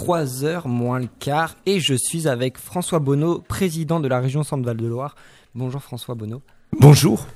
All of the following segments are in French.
3h moins le quart et je suis avec François Bonneau, président de la région Centre-Val de Loire. Bonjour François Bonneau. Bonjour.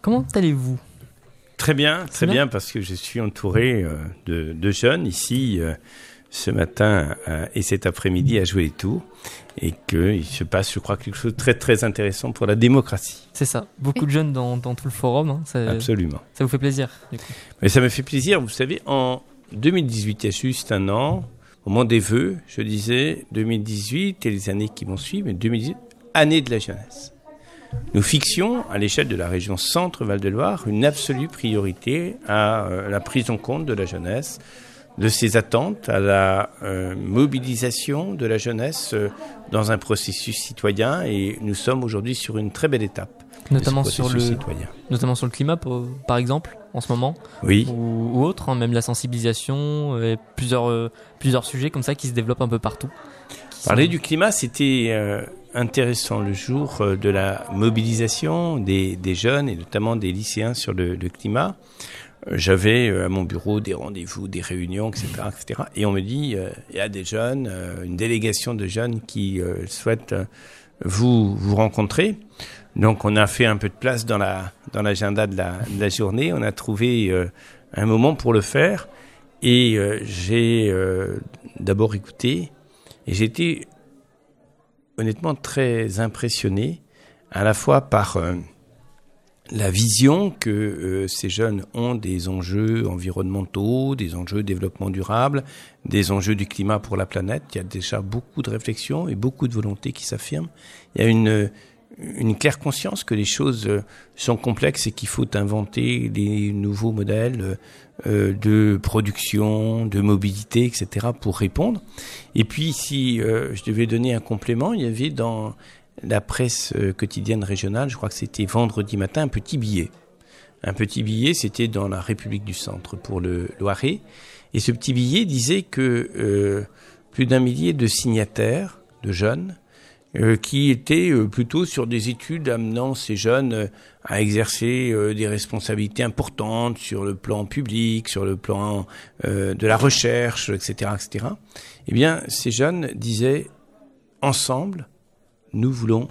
Comment allez-vous? Très bien, très bien, parce que je suis entouré euh, de, jeunes ici euh, ce matin euh, et cet après-midi à jouer les tours et qu'il se passe, je crois, quelque chose de très très intéressant pour la démocratie. C'est ça, beaucoup de jeunes dans, tout le forum. Hein, Absolument. Ça vous fait plaisir Mais ça me fait plaisir, vous savez, en 2018, il y a juste un an, au moment des vœux, je disais 2018 et les années qui vont suivre, mais 2018, année de la jeunesse. Nous fixions à l'échelle de la région Centre-Val-de-Loire une absolue priorité à euh, la prise en compte de la jeunesse, de ses attentes, à la euh, mobilisation de la jeunesse euh, dans un processus citoyen et nous sommes aujourd'hui sur une très belle étape. Notamment sur le notamment sur le climat par exemple en ce moment oui ou, autre hein, même la sensibilisation et plusieurs plusieurs sujets comme ça qui se développent un peu partout. Parler du climat c'était intéressant le jour euh, de la mobilisation des, des jeunes et notamment des lycéens sur le, le climat. Euh, j'avais euh, à mon bureau des rendez-vous, des réunions, etc., etc. Et on me dit, il y a des jeunes, une délégation de jeunes qui souhaitent vous vous rencontrer. Donc on a fait un peu de place dans la dans l'agenda de la, de la journée. On a trouvé un moment pour le faire. Et j'ai d'abord écouté. Et j'étais honnêtement très impressionné à la fois par euh, la vision que euh, ces jeunes ont des enjeux environnementaux, des enjeux développement durable, des enjeux du climat pour la planète. Il y a déjà beaucoup de réflexions et beaucoup de volontés qui s'affirment. Il y a une, une claire conscience que les choses euh, sont complexes et qu'il faut inventer des nouveaux modèles euh, de production, de mobilité, etc. pour répondre. Et puis, si euh, je devais donner un complément, il y avait dans la presse quotidienne régionale, je crois que c'était vendredi matin, un petit billet. Un petit billet, c'était dans la République du Centre pour le Loiret. Et ce petit billet disait que plus d'un millier de signataires, de jeunes, euh, qui était euh, plutôt sur des études amenant ces jeunes euh, à exercer des responsabilités importantes sur le plan public, sur le plan de la recherche, etc., etc. Eh bien, ces jeunes disaient ensemble, nous voulons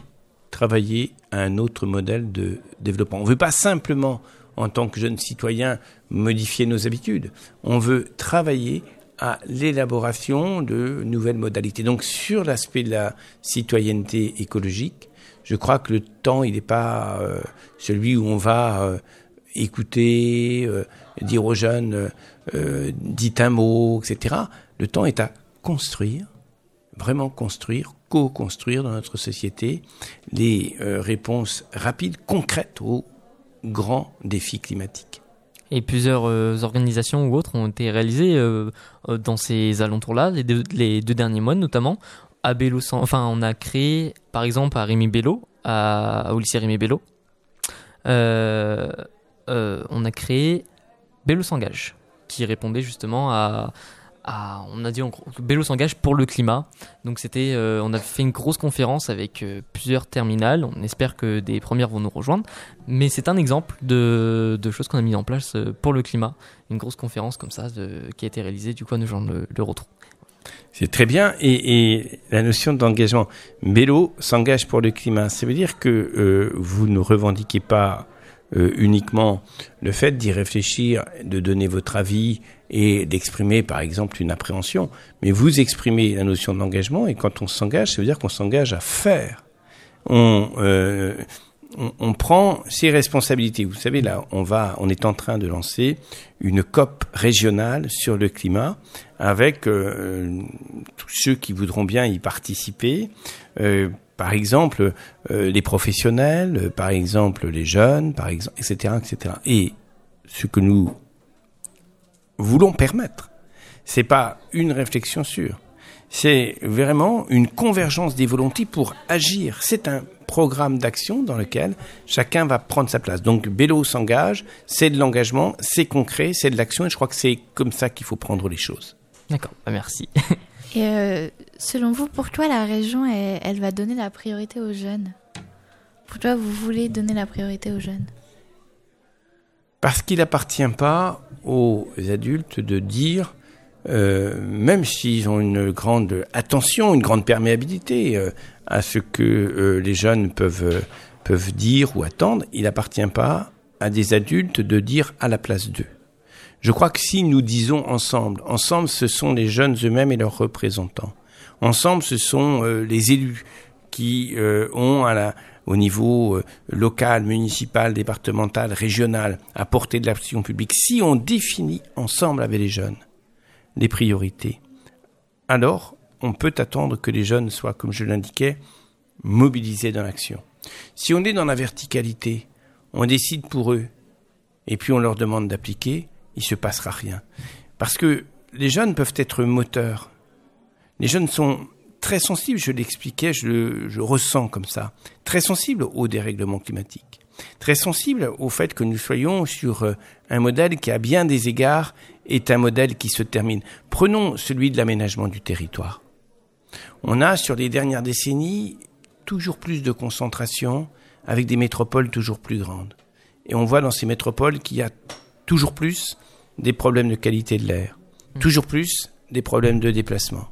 travailler à un autre modèle de développement. On ne veut pas simplement, en tant que jeunes citoyens, modifier nos habitudes. On veut travailler à l'élaboration de nouvelles modalités. Donc sur l'aspect de la citoyenneté écologique, je crois que le temps, il n'est pas euh, celui où on va euh, écouter, euh, dire aux jeunes, dites un mot, etc. Le temps est à construire, vraiment construire, co-construire dans notre société les réponses rapides, concrètes aux grands défis climatiques et plusieurs euh, organisations ou autres ont été réalisées euh, euh, dans ces alentours-là, les deux, derniers mois notamment. À enfin, on a créé, par exemple, à Rémi Bello, à, au lycée Rémi Bello, on a créé Bello s'engage, qui répondait justement à, on a dit en Bello s'engage pour le climat. Donc c'était, euh, on a fait une grosse conférence avec euh, plusieurs terminales. On espère que des premières vont nous rejoindre. Mais c'est un exemple de, choses qu'on a mis en place euh, pour le climat. Une grosse conférence comme ça qui a été réalisée du coup gens le, le retour. C'est très bien. Et, la notion d'engagement. Bello s'engage pour le climat. Ça veut dire que vous ne revendiquez pas euh, uniquement le fait d'y réfléchir, de donner votre avis et d'exprimer par exemple une appréhension, mais vous exprimez la notion d'engagement et quand on s'engage, ça veut dire qu'on s'engage à faire. On, euh, on, prend ses responsabilités. Vous savez là, on va, on est en train de lancer une COP régionale sur le climat avec euh, tous ceux qui voudront bien y participer. Euh, par exemple, euh, les professionnels, par exemple les jeunes, par exemple, etc., etc. Et ce que nous voulons permettre, c'est pas une réflexion sûre, c'est vraiment une convergence des volontés pour agir. C'est un programme d'action dans lequel chacun va prendre sa place. Donc Bélo s'engage, c'est de l'engagement, c'est concret, c'est de l'action, et je crois que c'est comme ça qu'il faut prendre les choses. D'accord, bah, merci. Et euh, selon vous, pourquoi la région, elle, va donner la priorité aux jeunes? Pourquoi vous voulez donner la priorité aux jeunes? Parce qu'il n'appartient pas aux adultes de dire euh, même s'ils ont une grande attention, une grande perméabilité euh, à ce que les jeunes peuvent, peuvent dire ou attendre, il n'appartient pas à des adultes de dire à la place d'eux. Je crois que si nous disons ensemble, ensemble ce sont les jeunes eux-mêmes et leurs représentants, ensemble ce sont les élus qui ont à la, au niveau local, municipal, départemental, régional, apporté de l'action publique, si on définit ensemble avec les jeunes, les priorités. Alors, on peut attendre que les jeunes soient, comme je l'indiquais, mobilisés dans l'action. Si on est dans la verticalité, on décide pour eux, et puis on leur demande d'appliquer, il se passera rien. Parce que les jeunes peuvent être moteurs. Les jeunes sont très sensibles, je l'expliquais, je le je ressens comme ça, très sensibles au dérèglement climatique, très sensibles au fait que nous soyons sur euh, un modèle qui, à bien des égards, est un modèle qui se termine. Prenons celui de l'aménagement du territoire. On a, sur les dernières décennies, toujours plus de concentration avec des métropoles toujours plus grandes. Et on voit dans ces métropoles qu'il y a toujours plus des problèmes de qualité de l'air, toujours plus des problèmes de déplacement.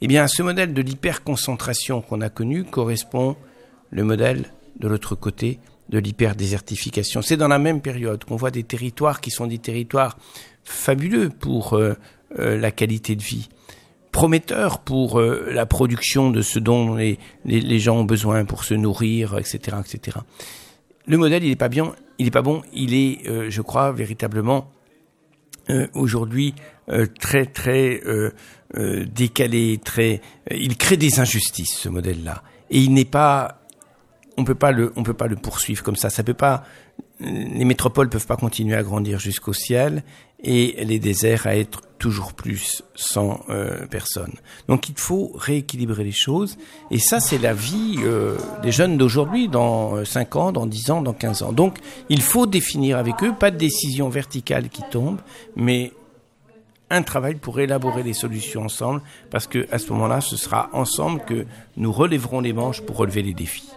Eh bien, ce modèle de l'hyperconcentration qu'on a connu correspond le modèle de l'autre côté de l'hyperdésertification. C'est dans la même période qu'on voit des territoires qui sont des territoires fabuleux pour euh, euh, la qualité de vie, prometteur pour euh, la production de ce dont les, les, gens ont besoin pour se nourrir, etc., etc. Le modèle, il n'est pas bien, il n'est pas bon, il est, je crois, véritablement aujourd'hui très très décalé, très, il crée des injustices ce modèle-là, et il n'est pas on on peut pas le poursuivre comme ça. Ça peut pas, les métropoles peuvent pas continuer à grandir jusqu'au ciel et les déserts à être toujours plus sans euh, personnes. Donc il faut rééquilibrer les choses et ça c'est la vie euh, des jeunes d'aujourd'hui dans 5 euh, ans, dans 10 ans, dans 15 ans. Donc il faut définir avec eux, pas de décision verticale qui tombe, mais un travail pour élaborer des solutions ensemble parce que à ce moment-là, ce sera ensemble que nous relèverons les manches pour relever les défis.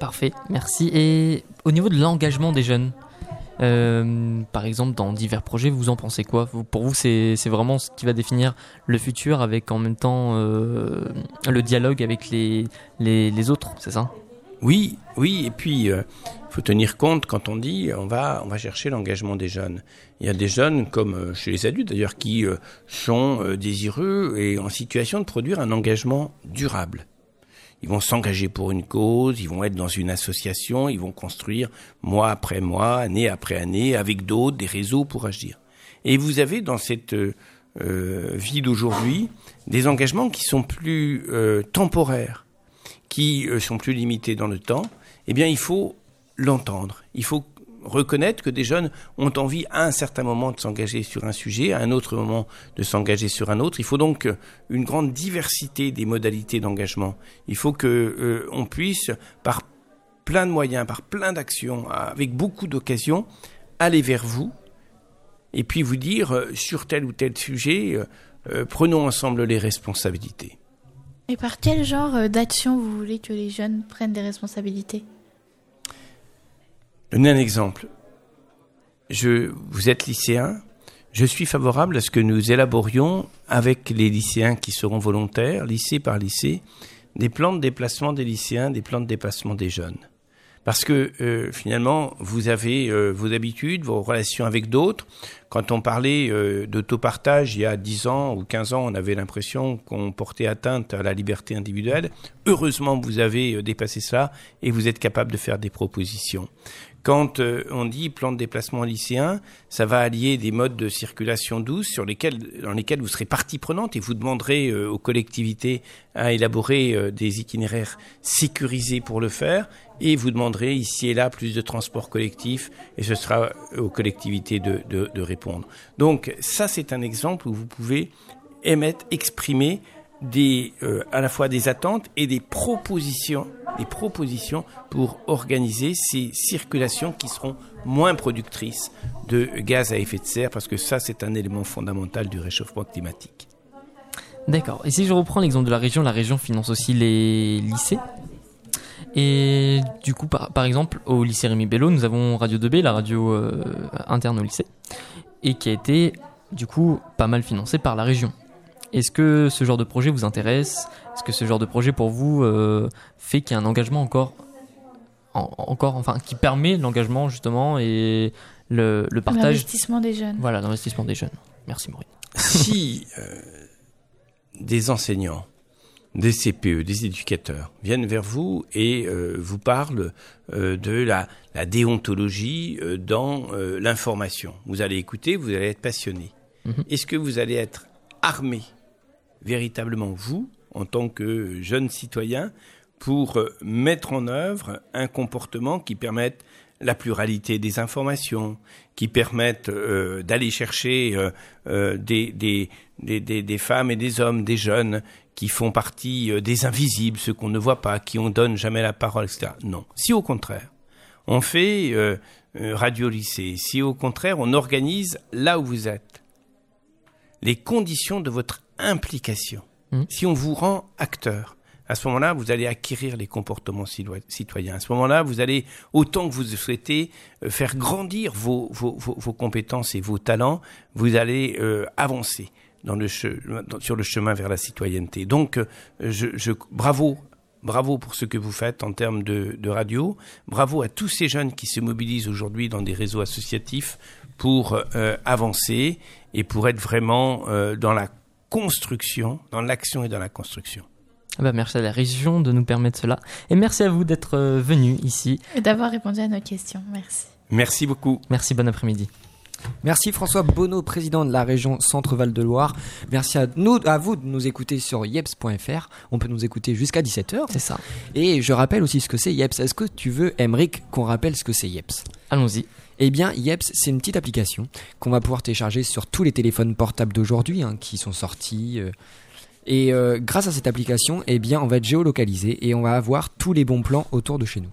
Parfait, merci. Et au niveau de l'engagement des jeunes, euh, par exemple, dans divers projets, vous en pensez quoi? Pour vous, c'est vraiment ce qui va définir le futur avec en même temps euh, le dialogue avec les, les, autres, c'est ça? Oui, oui, et puis il euh, faut tenir compte quand on dit on va, on va chercher l'engagement des jeunes. Il y a des jeunes, comme chez les adultes d'ailleurs, qui sont désireux et en situation de produire un engagement durable ils vont s'engager pour une cause, ils vont être dans une association, ils vont construire mois après mois, année après année, avec d'autres, des réseaux pour agir. Et vous avez dans cette euh, vie d'aujourd'hui des engagements qui sont plus euh, temporaires, qui euh, sont plus limités dans le temps. Eh bien, il faut l'entendre. Il faut reconnaître que des jeunes ont envie à un certain moment de s'engager sur un sujet, à un autre moment de s'engager sur un autre. Il faut donc une grande diversité des modalités d'engagement. Il faut que euh, on puisse, par plein de moyens, par plein d'actions, avec beaucoup d'occasions, aller vers vous et puis vous dire euh, sur tel ou tel sujet, euh, prenons ensemble les responsabilités. Et par quel genre d'action vous voulez que les jeunes prennent des responsabilités? Donner un exemple. Je, vous êtes lycéen. Je suis favorable à ce que nous élaborions avec les lycéens qui seront volontaires, lycée par lycée, des plans de déplacement des lycéens, des plans de déplacement des jeunes. Parce que euh, finalement, vous avez euh, vos habitudes, vos relations avec d'autres. Quand on parlait euh, d'autopartage il y a 10 ans ou 15 ans, on avait l'impression qu'on portait atteinte à la liberté individuelle. Heureusement, vous avez dépassé ça et vous êtes capable de faire des propositions. Quand euh, on dit plan de déplacement lycéen, ça va allier des modes de circulation douce sur dans lesquels vous serez partie prenante et vous demanderez euh, aux collectivités à élaborer euh, des itinéraires sécurisés pour le faire et vous demanderez ici et là plus de transport collectif et ce sera aux collectivités de, répondre. Donc ça c'est un exemple où vous pouvez émettre, exprimer à la fois des attentes et des propositions, des propositions pour organiser ces circulations qui seront moins productrices de gaz à effet de serre, parce que ça, c'est un élément fondamental du réchauffement climatique. D'accord. Et si je reprends l'exemple de la région, la région finance aussi les lycées. Et du coup, par, exemple, au lycée Rémi Bello, nous avons Radio 2B, la radio euh, interne au lycée, et qui a été du coup pas mal financé par la région. Est-ce que ce genre de projet vous intéresse? Est-ce que ce genre de projet pour vous euh, fait qu'il y a un engagement encore, en- encore, enfin, qui permet l'engagement justement et le, le partage, L'investissement des jeunes. voilà, l'investissement des jeunes. Merci Maureen. si euh, des enseignants, des CPE, des éducateurs viennent vers vous et euh, vous parlent euh, de la, la déontologie euh, dans euh, l'information, vous allez écouter, vous allez être passionné. Mhm. Est-ce que vous allez être armé véritablement, vous, en tant que jeune citoyen, pour euh, mettre en œuvre un comportement qui permette la pluralité des informations, qui permette euh, d'aller chercher euh, des, des, femmes et des hommes, des jeunes qui font partie des invisibles, ceux qu'on ne voit pas, qui on donne jamais la parole, etc. Non. Si au contraire, on fait radio lycée, si au contraire on organise là où vous êtes les conditions de votre implication, Mhm. si on vous rend acteur, à ce moment-là, vous allez acquérir les comportements citoy- citoyens. À ce moment-là, vous allez, autant que vous souhaitez, euh, faire grandir vos, vos, vos, vos compétences et vos talents, vous allez euh, avancer dans le dans- sur le chemin vers la citoyenneté. Donc, euh, je, je, bravo. Bravo pour ce que vous faites en termes de, de radio. Bravo à tous ces jeunes qui se mobilisent aujourd'hui dans des réseaux associatifs pour euh, avancer et pour être vraiment euh, dans la construction, dans l'action et dans la construction. Ah bah, merci à la région de nous permettre cela et merci à vous d'être euh, venus ici. Et d'avoir répondu à nos questions. Merci. Merci beaucoup. Merci, bon après-midi. Merci François Bonneau, président de la région Centre-Val de Loire. Merci à, nous, à vous de nous écouter sur yeps.fr. On peut nous écouter jusqu'à 17h. C'est ça. Et je rappelle aussi ce que c'est Yeps. Est-ce que tu veux, Emric, qu'on rappelle ce que c'est Yeps? Allons-y. Eh bien, Yeps, c'est une petite application qu'on va pouvoir télécharger sur tous les téléphones portables d'aujourd'hui hein, qui sont sortis. euh. et euh, grâce à cette application, eh bien, on va être géolocalisé et on va avoir tous les bons plans autour de chez nous.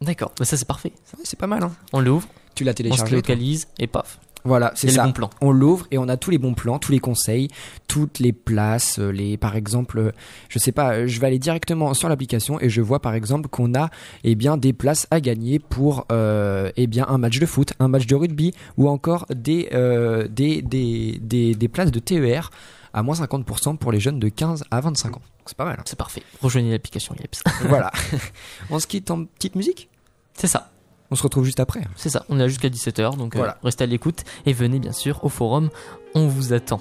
D'accord, bah, ça c'est parfait. C'est pas mal, hein On l'ouvre, Tu l'as on se localise et paf, Voilà, c'est c'est les ça. bons plans. on l'ouvre et on a tous les bons plans, tous les conseils, toutes les places, euh, les par exemple, euh, je sais pas, euh, je vais aller directement sur l'application et je vois par exemple qu'on a eh bien des places à gagner pour euh, eh bien un match de foot, un match de rugby ou encore des euh, des, des, des des places de TER à moins 50% pour les jeunes de 15 à 25 ans. C'est pas mal. hein. C'est parfait. Rejoignez l'application Yeps. voilà. on se quitte en petite musique? c'est ça, On se retrouve juste après. c'est ça. On est là jusqu'à 17h, donc euh, Voilà. restez à l'écoute et venez bien sûr au forum. On vous attend.